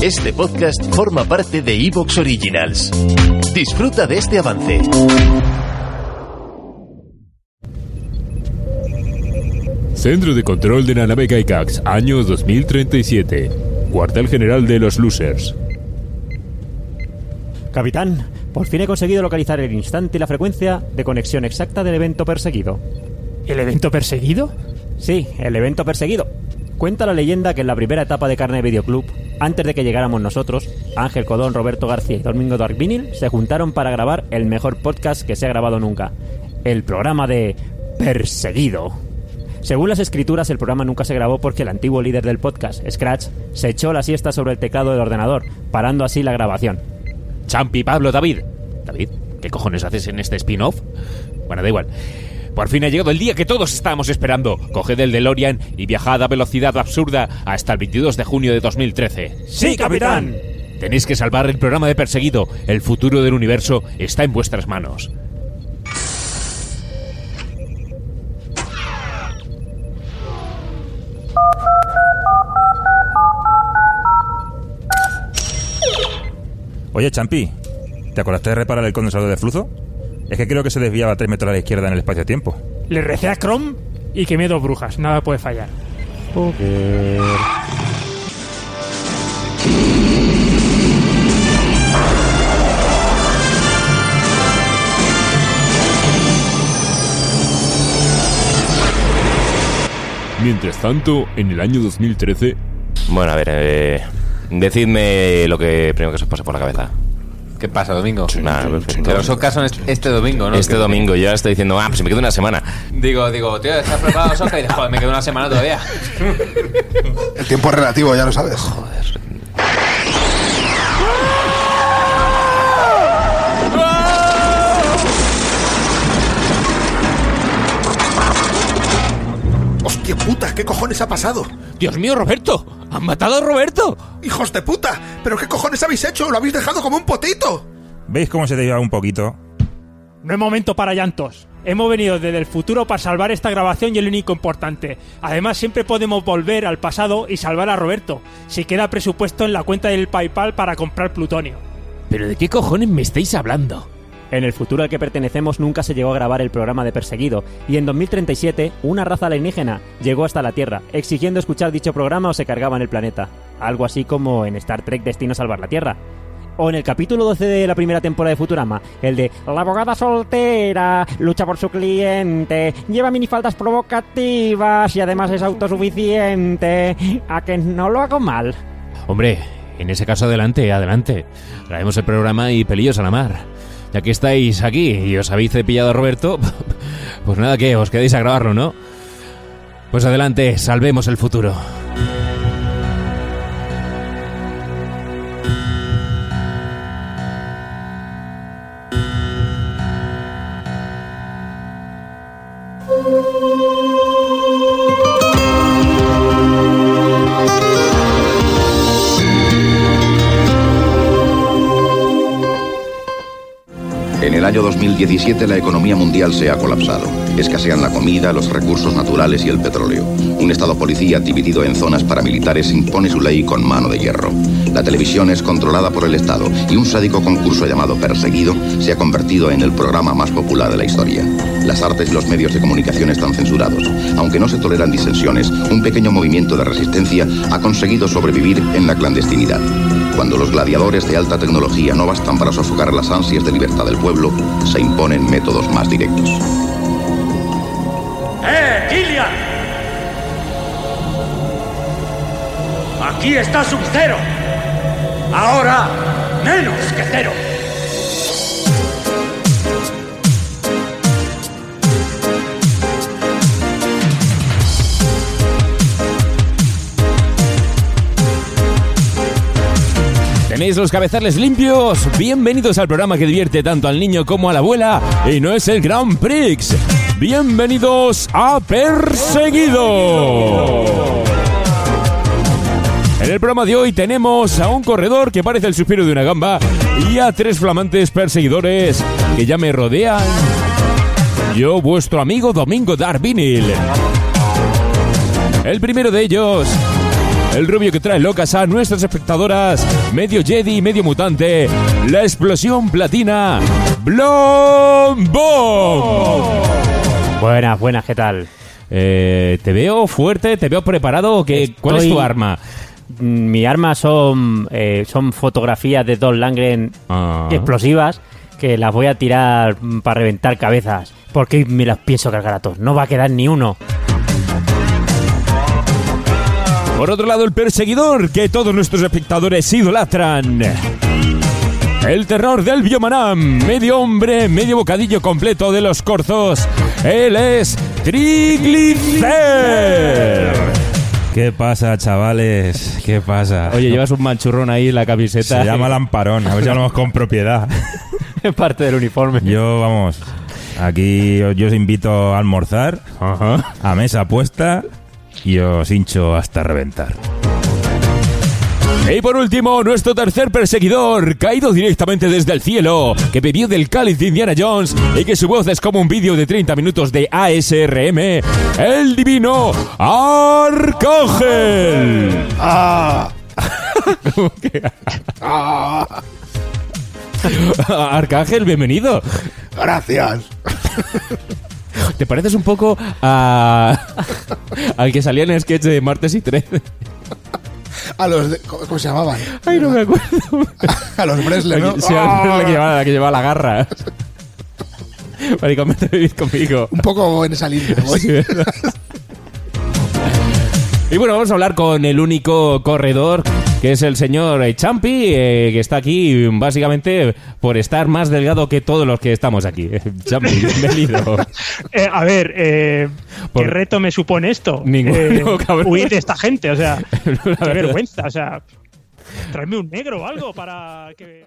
Este podcast forma parte de Evox Originals. Disfruta de este avance. Centro de Control de la nave Gygax, año 2037. Cuartel General de los Losers. Capitán, por fin he conseguido localizar el instante y la frecuencia de conexión exacta del evento perseguido. ¿El evento perseguido? Sí, el evento perseguido. Cuenta la leyenda que en la primera etapa de Carne Video Club, antes de que llegáramos nosotros, Ángel Codón, Roberto García y Domingo Dark se juntaron para grabar el mejor podcast que se ha grabado nunca. El programa de Perseguido. Según las escrituras, el programa nunca se grabó porque el antiguo líder del podcast, Scratch, se echó la siesta sobre el teclado del ordenador, parando así la grabación. Champi, Pablo, David. David, ¿qué cojones haces en este spin-off? Bueno, da igual. Por fin ha llegado el día que todos estábamos esperando. Coged el DeLorean y viajad a velocidad absurda hasta el 22 de junio de 2013. ¡Sí, capitán! Tenéis que salvar el programa de Perseguido. El futuro del universo está en vuestras manos. Oye, Champi, ¿te acordaste de reparar el condensador de flujo? Es que creo que se desviaba 3 metros a la izquierda en el espacio-tiempo. Le recé a Chrome y quemé dos brujas. Nada puede fallar. Mientras tanto, en el año 2013, Bueno, a ver, eh, decidme lo que primero que se os pase por la cabeza. ¿Qué pasa, Domingo? Nada, perfecto. Pero son este- este domingo, ¿no? Este Que- domingo yo ya estoy diciendo, ah, pues me quedo una semana. Digo, digo, tío, ¿estás preparado, Soca? Y dices, joder, me quedo una semana todavía. El tiempo es relativo, ya lo sabes. ¡Hostia cojones ha pasado? ¡Dios mío, Roberto! ¡Han matado a Roberto! ¡Hijos de puta! ¿Pero qué cojones habéis hecho? ¡Lo habéis dejado como un potito! ¿Veis cómo se desviaba un poquito? No es momento para llantos. Hemos venido desde el futuro para salvar esta grabación y el único importante. Además, siempre podemos volver al pasado y salvar a Roberto, si queda presupuesto en la cuenta del PayPal para comprar plutonio. ¿Pero de qué cojones me estáis hablando? En el futuro al que pertenecemos nunca se llegó a grabar el programa de Perseguido, y en 2037 una raza alienígena llegó hasta la Tierra, exigiendo escuchar dicho programa o se cargaban el planeta. Algo así como en Star Trek Destino Salvar la Tierra. O en el capítulo 12 de la primera temporada de Futurama, el de La abogada soltera, lucha por su cliente, lleva minifaldas provocativas y además es autosuficiente. A que no lo hago mal. Hombre, en ese caso adelante, adelante. Traemos el programa y pelillos a la mar. Ya que estáis aquí y os habéis cepillado a Roberto, pues nada que os quedéis a grabarlo, ¿no? Pues adelante, salvemos el futuro. Año 2017 la economía mundial se ha colapsado. Escasean la comida, los recursos naturales y el petróleo. Un Estado policía dividido en zonas paramilitares impone su ley con mano de hierro. La televisión es controlada por el Estado y un sádico concurso llamado Perseguido se ha convertido en el programa más popular de la historia. Las artes y los medios de comunicación están censurados. Aunque no se toleran disensiones, un pequeño movimiento de resistencia ha conseguido sobrevivir en la clandestinidad. Cuando los gladiadores de alta tecnología no bastan para sofocar las ansias de libertad del pueblo, se imponen métodos más directos. ¡Eh, Gillian! Aquí está Sub-Zero. Ahora, menos que cero. ¿Tenéis los cabezales limpios? Bienvenidos al programa que divierte tanto al niño como a la abuela y no es el Grand Prix. Bienvenidos a Perseguido. En el programa de hoy tenemos a un corredor que parece el suspiro de una gamba y a tres flamantes perseguidores que ya me rodean. Yo, vuestro amigo Domingo Darvinil. El primero de ellos el rubio que trae locas a nuestras espectadoras, medio Jedi y medio mutante, la explosión platina, Blom. Buenas, buenas, ¿qué tal? Eh, te veo fuerte, te veo preparado. ¿Qué, ¿Cuál es tu arma? Mm, Mi arma son, eh, son fotografías de Don Langren Ah. explosivas que las voy a tirar para reventar cabezas. Porque me las pienso cargar a todos. No va a quedar ni uno. Por otro lado, el perseguidor que todos nuestros espectadores idolatran. El terror del Biomanam, medio hombre, medio bocadillo completo de los corzos. Él es Triglicer. ¿Qué pasa, chavales? ¿Qué pasa? Oye, llevas un manchurrón ahí en la camiseta. Se llama lamparón, a ver si hablamos con propiedad. Es parte del uniforme. Yo, vamos, aquí os- yo os invito a almorzar, a mesa puesta, y os hincho hasta reventar. Y por último, nuestro tercer perseguidor, caído directamente desde el cielo, que bebió del cáliz de Indiana Jones y que su voz es como un vídeo de 30 minutos de ASRM, el divino Arcángel. ¡Ah! Arcángel, bienvenido. Gracias. ¿Te pareces un poco a... al que salía en el sketch de Martes y 13? A los de- ¿Cómo se llamaban? Ay, no me acuerdo. A los Bresler, ¿no? Sí, la, que llevaba, la que llevaba la garra. Maricón, vete a vivir conmigo. Un poco en esa línea. voy. Sí. Y bueno, vamos a hablar con el único corredor, que es el señor eh, Champi, eh, que está aquí básicamente por estar más delgado que todos los que estamos aquí. Champi, bienvenido. Eh, a ver, eh, Por- ¿qué reto me supone esto? Ninguno, Eh, cabrón. huir de esta gente, o sea, qué vergüenza, o sea, tráeme un negro o algo para que...